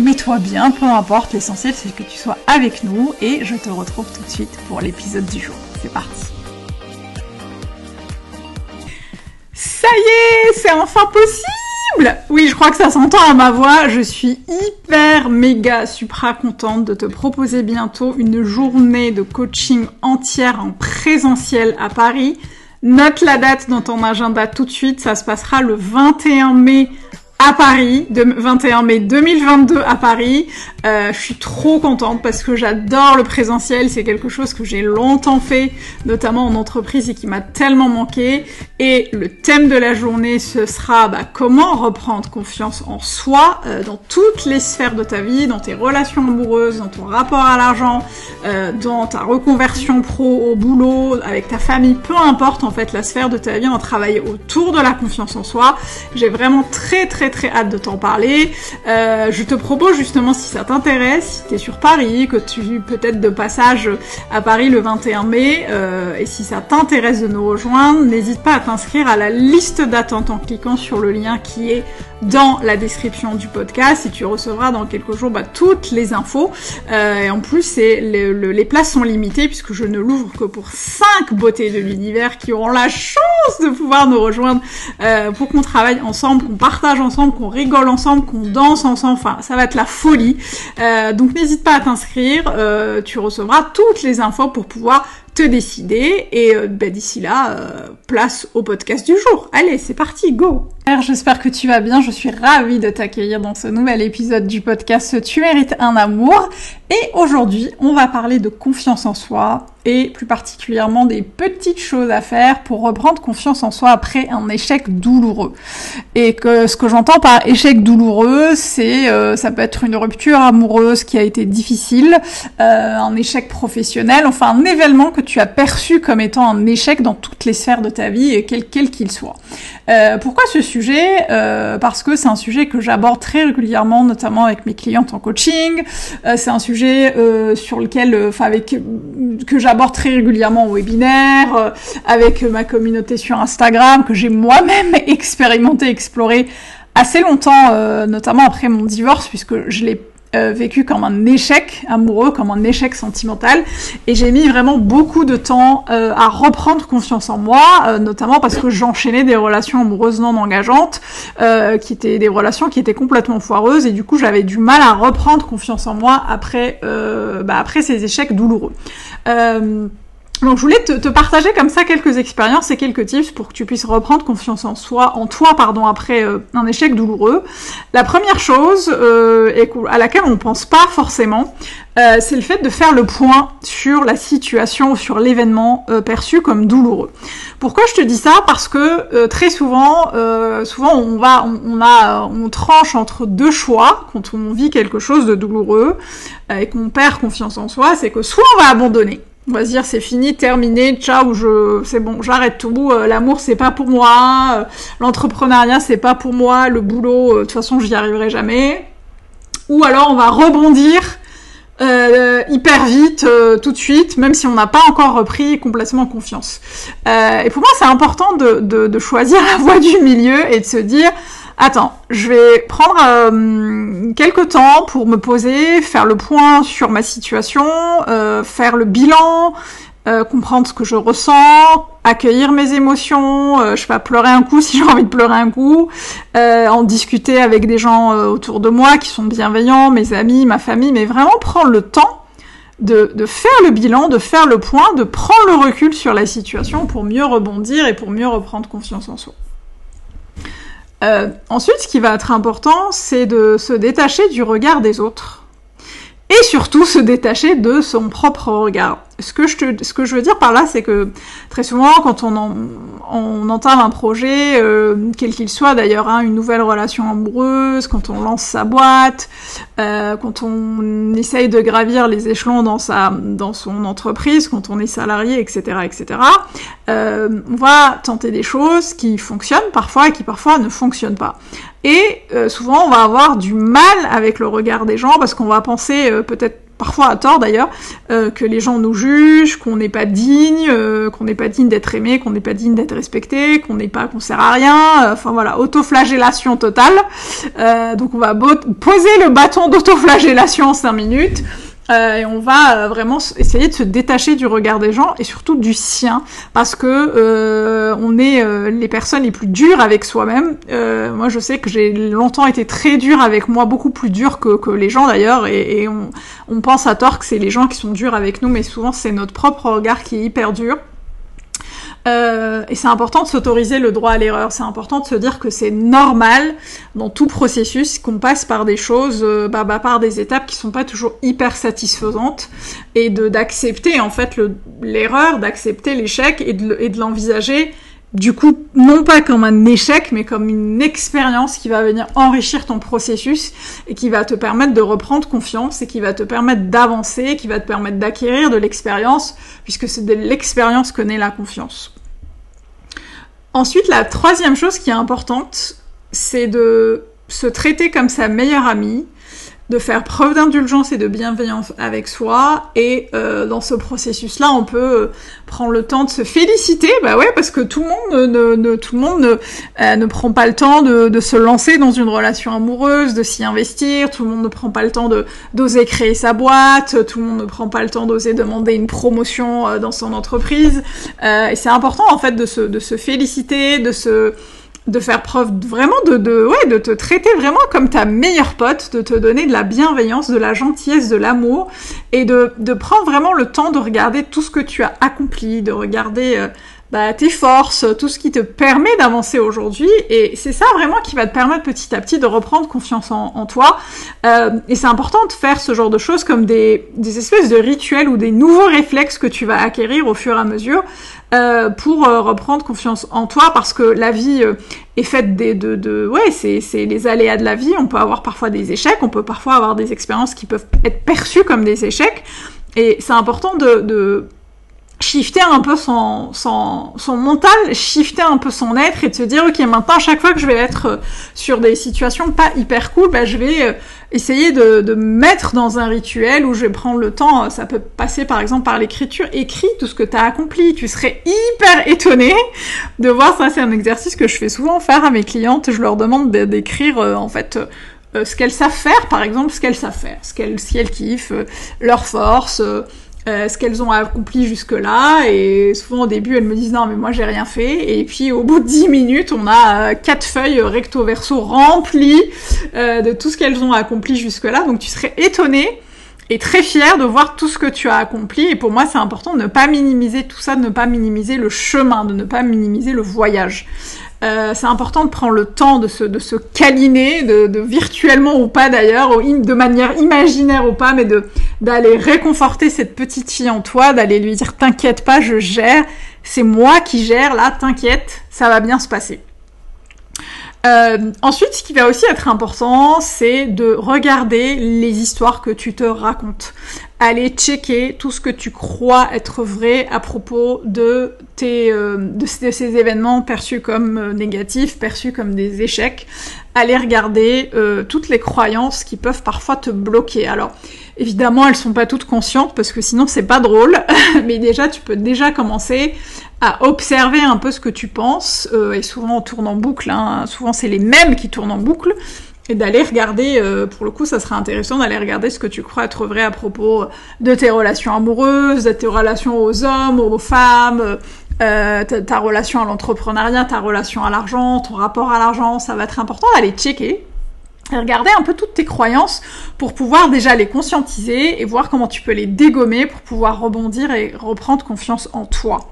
mets-toi bien, peu importe, l'essentiel c'est que tu sois avec nous et je te retrouve tout de suite pour l'épisode du jour. C'est parti Ça y est, c'est enfin possible Oui, je crois que ça s'entend à ma voix, je suis hyper méga supra contente de te proposer bientôt une journée de coaching entière en présentiel à Paris. Note la date dans ton agenda tout de suite, ça se passera le 21 mai à Paris, de 21 mai 2022 à Paris. Euh, je suis trop contente parce que j'adore le présentiel, c'est quelque chose que j'ai longtemps fait, notamment en entreprise et qui m'a tellement manqué. Et le thème de la journée, ce sera bah, comment reprendre confiance en soi euh, dans toutes les sphères de ta vie, dans tes relations amoureuses, dans ton rapport à l'argent, euh, dans ta reconversion pro au boulot, avec ta famille, peu importe en fait la sphère de ta vie, on va travailler autour de la confiance en soi. J'ai vraiment très très très hâte de t'en parler. Euh, je te propose justement si ça t'intéresse, si tu es sur Paris, que tu peut-être de passage à Paris le 21 mai, euh, et si ça t'intéresse de nous rejoindre, n'hésite pas à t'inscrire à la liste d'attente en cliquant sur le lien qui est dans la description du podcast et tu recevras dans quelques jours bah, toutes les infos. Euh, et en plus, c'est les places sont limitées puisque je ne l'ouvre que pour 5 beautés de l'univers qui auront la chance de pouvoir nous rejoindre euh, pour qu'on travaille ensemble, qu'on partage ensemble, qu'on rigole ensemble, qu'on danse ensemble. Enfin, ça va être la folie. Euh, donc n'hésite pas à t'inscrire. Tu recevras toutes les infos pour pouvoir te décider. Et euh, bah, d'ici là, euh, place au podcast du jour. Allez, c'est parti, go J'espère que tu vas bien. Je suis ravie de t'accueillir dans ce nouvel épisode du podcast Tu mérites un amour. Et aujourd'hui, on va parler de confiance en soi et plus particulièrement des petites choses à faire pour reprendre confiance en soi après un échec douloureux. Et que ce que j'entends par échec douloureux, c'est euh, ça peut être une rupture amoureuse qui a été difficile, euh, un échec professionnel, enfin un événement que tu as perçu comme étant un échec dans toutes les sphères de ta vie, quel qu'il soit. Euh, pourquoi ce sujet? Parce que c'est un sujet que j'aborde très régulièrement, notamment avec mes clientes en coaching. c'est un sujet sur lequel, enfin avec que très régulièrement au webinaire, euh, avec ma communauté sur Instagram, que j'ai moi-même expérimenté, exploré assez longtemps, euh, notamment après mon divorce, puisque je l'ai euh, vécu comme un échec amoureux, comme un échec sentimental, et j'ai mis vraiment beaucoup de temps à reprendre confiance en moi, notamment parce que j'enchaînais des relations amoureuses non engageantes, qui étaient des relations qui étaient complètement foireuses, et du coup j'avais du mal à reprendre confiance en moi après, bah, après ces échecs douloureux. Euh, donc je voulais te, partager comme ça quelques expériences et quelques tips pour que tu puisses reprendre confiance en soi, en toi pardon, après euh, un échec douloureux. La première chose euh, à laquelle on ne pense pas forcément, c'est le fait de faire le point sur la situation, sur l'événement perçu comme douloureux. Pourquoi je te dis ça? Parce que très souvent, souvent on va, on, a, on tranche entre deux choix quand on vit quelque chose de douloureux et qu'on perd confiance en soi, c'est que soit on va abandonner on va se dire c'est fini, terminé, ciao, je, c'est bon, j'arrête tout. Euh, l'amour c'est pas pour moi, euh, l'entrepreneuriat c'est pas pour moi, le boulot euh, de toute façon j'y arriverai jamais. Ou alors on va rebondir hyper vite, tout de suite, même si on n'a pas encore repris complètement confiance. et pour moi c'est important de, choisir la voie du milieu et de se dire attends, je vais prendre euh, quelques temps pour me poser, faire le point sur ma situation, euh, faire le bilan, euh, comprendre ce que je ressens, accueillir mes émotions, je sais pas, pleurer un coup si j'ai envie de pleurer un coup, en discuter avec des gens autour de moi qui sont bienveillants, mes amis, ma famille, mais vraiment prendre le temps de, faire le bilan, de faire le point, de prendre le recul sur la situation pour mieux rebondir et pour mieux reprendre confiance en soi. Ensuite, ce qui va être important, c'est de se détacher du regard des autres et surtout se détacher de son propre regard ce que je te, ce que je veux dire par là, c'est que très souvent, quand on, on entame un projet, euh, quel qu'il soit d'ailleurs, hein, une nouvelle relation amoureuse, quand on lance sa boîte, euh, quand on essaye de gravir les échelons dans sa, dans son entreprise, quand on est salarié, etc., etc., euh, on va tenter des choses qui fonctionnent parfois et qui parfois ne fonctionnent pas. Et euh, souvent, on va avoir du mal avec le regard des gens parce qu'on va penser euh, peut-être parfois à tort d'ailleurs, euh, que les gens nous jugent, qu'on n'est pas digne, euh, qu'on n'est pas digne d'être aimé, qu'on n'est pas digne d'être respecté, qu'on n'est pas, qu'on sert à rien. Euh, enfin voilà, autoflagellation totale. donc on va poser le bâton d'autoflagellation en 5 minutes. Euh, et on va euh, vraiment essayer de se détacher du regard des gens et surtout du sien, parce que euh, on est les personnes les plus dures avec soi-même. moi, je sais que j'ai longtemps été très dure avec moi, beaucoup plus dure que, que les gens d'ailleurs, et, et on, on pense à tort que c'est les gens qui sont durs avec nous, mais souvent c'est notre propre regard qui est hyper dur. Euh, et c'est important de s'autoriser le droit à l'erreur. C'est important de se dire que c'est normal dans tout processus qu'on passe par des choses, euh, bah, bah, par des étapes qui sont pas toujours hyper satisfaisantes, et de d'accepter en fait l'erreur, d'accepter l'échec et de, l'envisager. Du coup, non pas comme un échec, mais comme une expérience qui va venir enrichir ton processus et qui va te permettre de reprendre confiance et qui va te permettre d'avancer, qui va te permettre d'acquérir de l'expérience, puisque c'est de l'expérience que naît la confiance. Ensuite, la troisième chose qui est importante, c'est de se traiter comme sa meilleure amie, de faire preuve d'indulgence et de bienveillance avec soi. Et euh, dans ce processus-là, on peut euh, prendre le temps de se féliciter, bah ouais, parce que tout le monde ne, tout le monde ne, euh, ne, prend pas le temps de, se lancer dans une relation amoureuse, de s'y investir. Tout le monde ne prend pas le temps de d'oser créer sa boîte. Tout le monde ne prend pas le temps d'oser demander une promotion euh, dans son entreprise. et c'est important en fait de se de se féliciter, de se de faire preuve vraiment de, de, ouais, de te traiter vraiment comme ta meilleure pote, de te donner de la bienveillance, de la gentillesse, de l'amour, et de, de prendre vraiment le temps de regarder tout ce que tu as accompli, de regarder euh, bah, tes forces, tout ce qui te permet d'avancer aujourd'hui. Et c'est ça vraiment qui va te permettre petit à petit de reprendre confiance en, toi. Euh, et c'est important de faire ce genre de choses comme des, espèces de rituels ou des nouveaux réflexes que tu vas acquérir au fur et à mesure. Euh, pour euh, reprendre confiance en toi parce que la vie est faite des, de, de ouais c'est c'est les aléas de la vie on peut avoir parfois des échecs on peut parfois avoir des expériences qui peuvent être perçues comme des échecs et c'est important de, de shifter un peu son, son, son mental, shifter un peu son être et de se dire ok maintenant à chaque fois que je vais être euh, sur des situations pas hyper cool, bah, je vais euh, essayer de, de mettre dans un rituel où je vais prendre le temps, euh, ça peut passer par exemple par l'écriture, écris tout ce que tu as accompli, tu serais hyper étonné de voir ça, c'est un exercice que je fais souvent faire à mes clientes, je leur demande d'écrire en fait ce qu'elles savent faire, par exemple ce qu'elles savent faire, ce qu'elles si elles kiffent, leurs forces, euh, ce qu'elles ont accompli jusque-là. Et souvent au début, elles me disent non, mais moi j'ai rien fait. Et puis au bout de 10 minutes, on a euh, quatre feuilles recto verso remplies euh, de tout ce qu'elles ont accompli jusque-là. Donc tu serais étonné et très fier de voir tout ce que tu as accompli. Et pour moi, c'est important de ne pas minimiser tout ça, de ne pas minimiser le chemin, de ne pas minimiser le voyage. Euh, c'est important de prendre le temps de se, de se câliner, de, de virtuellement ou pas d'ailleurs, de manière imaginaire ou pas, mais d'aller réconforter cette petite fille en toi, d'aller lui dire t'inquiète pas, je gère, c'est moi qui gère, là, t'inquiète, ça va bien se passer. Euh, ensuite, ce qui va aussi être important, c'est de regarder les histoires que tu te racontes. Aller checker tout ce que tu crois être vrai à propos de, tes, euh, de, ces événements perçus comme euh, négatifs, perçus comme des échecs. Aller regarder toutes les croyances qui peuvent parfois te bloquer. Alors, évidemment, elles sont pas toutes conscientes parce que sinon c'est pas drôle. Mais déjà, tu peux déjà commencer à observer un peu ce que tu penses, euh, et souvent on tourne en boucle, hein, souvent c'est les mêmes qui tournent en boucle, et d'aller regarder, euh, pour le coup ça serait intéressant d'aller regarder ce que tu crois être vrai à propos de tes relations amoureuses, de tes relations aux hommes, aux femmes, euh, ta, ta, relation à l'entrepreneuriat, ta relation à l'argent, ton rapport à l'argent, ça va être important d'aller checker regarder un peu toutes tes croyances pour pouvoir déjà les conscientiser et voir comment tu peux les dégommer pour pouvoir rebondir et reprendre confiance en toi.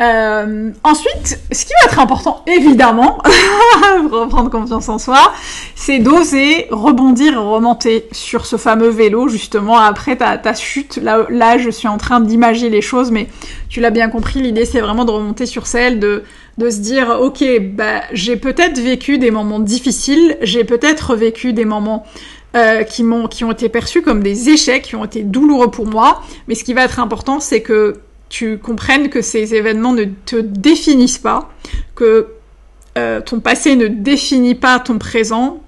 Euh, ensuite, ce qui va être important, évidemment, pour reprendre confiance en soi, c'est d'oser rebondir et remonter sur ce fameux vélo, justement, après ta, chute. Là, je suis en train d'imaginer les choses, mais tu l'as bien compris, l'idée, c'est vraiment de remonter sur celle, de, se dire, ok, bah, j'ai peut-être vécu des moments difficiles, j'ai peut-être vécu des moments euh, qui ont été perçus comme des échecs, qui ont été douloureux pour moi, mais ce qui va être important, c'est que tu comprennes que ces événements ne te définissent pas, que euh, ton passé ne définit pas ton présent,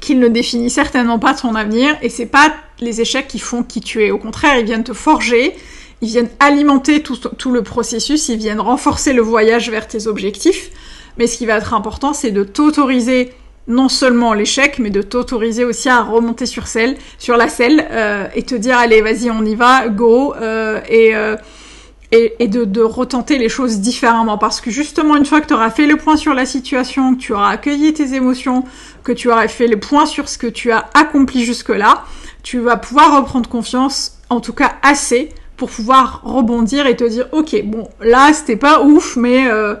qu'il ne définit certainement pas ton avenir, et c'est pas les échecs qui font qui tu es. Au contraire, ils viennent te forger, ils viennent alimenter tout, le processus, ils viennent renforcer le voyage vers tes objectifs. Mais ce qui va être important, c'est de t'autoriser non seulement l'échec, mais de t'autoriser aussi à remonter sur selle, sur la selle, euh, et te dire allez, vas-y, on y va, go, euh, et et, de, de, retenter les choses différemment. Parce que justement, une fois que tu auras fait le point sur la situation, que tu auras accueilli tes émotions, que tu auras fait le point sur ce que tu as accompli jusque-là, tu vas pouvoir reprendre confiance, en tout cas assez, pour pouvoir rebondir et te dire ok bon là c'était pas ouf mais euh,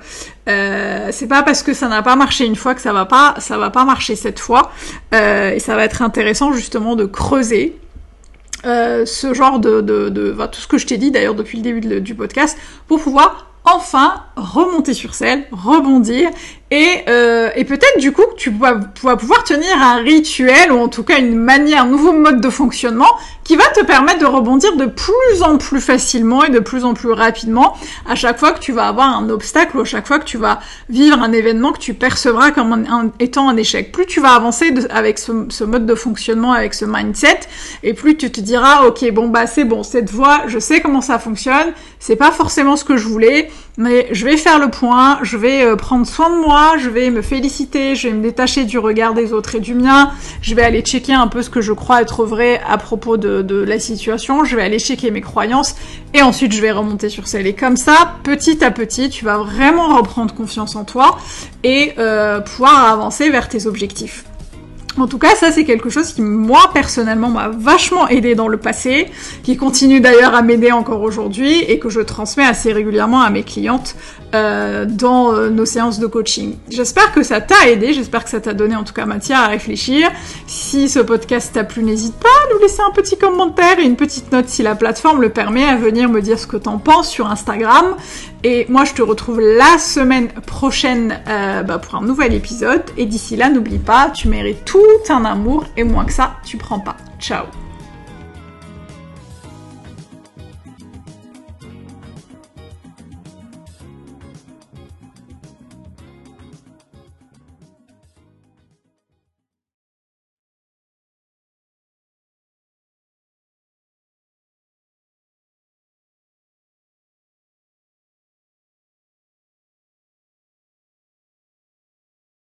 euh, c'est pas parce que ça n'a pas marché une fois que ça va pas ça va pas marcher cette fois euh, et ça va être intéressant justement de creuser euh, ce genre de, de, de tout ce que je t'ai dit d'ailleurs depuis le début du podcast, pour pouvoir enfin remonter sur scène, rebondir et, euh, et peut-être du coup tu vas, pouvoir tenir un rituel ou en tout cas une manière, un nouveau mode de fonctionnement qui va te permettre de rebondir de plus en plus facilement et de plus en plus rapidement à chaque fois que tu vas avoir un obstacle ou à chaque fois que tu vas vivre un événement que tu percevras comme étant un échec. Plus tu vas avancer avec ce, ce, mode de fonctionnement, avec ce mindset, et plus tu te diras ok bon bah c'est bon cette voie, je sais comment ça fonctionne, c'est pas forcément ce que je voulais, mais je vais faire le point, je vais euh, prendre soin de moi, je vais me féliciter, je vais me détacher du regard des autres et du mien, je vais aller checker un peu ce que je crois être vrai à propos de, la situation, je vais aller checker mes croyances et ensuite je vais remonter sur celle. Et comme ça, petit à petit, tu vas vraiment reprendre confiance en toi et euh, pouvoir avancer vers tes objectifs. En tout cas, ça c'est quelque chose qui moi personnellement m'a vachement aidé dans le passé, qui continue d'ailleurs à m'aider encore aujourd'hui et que je transmets assez régulièrement à mes clientes euh, dans euh, nos séances de coaching. J'espère que ça t'a aidé, j'espère que ça t'a donné en tout cas matière à réfléchir. Si ce podcast t'a plu, n'hésite pas à nous laisser un petit commentaire et une petite note si la plateforme le permet à venir me dire ce que t'en penses sur Instagram. Et moi, je te retrouve la semaine prochaine euh, bah, pour un nouvel épisode. Et d'ici là, n'oublie pas, tu mérites tout un amour et moins que ça, tu prends pas. Ciao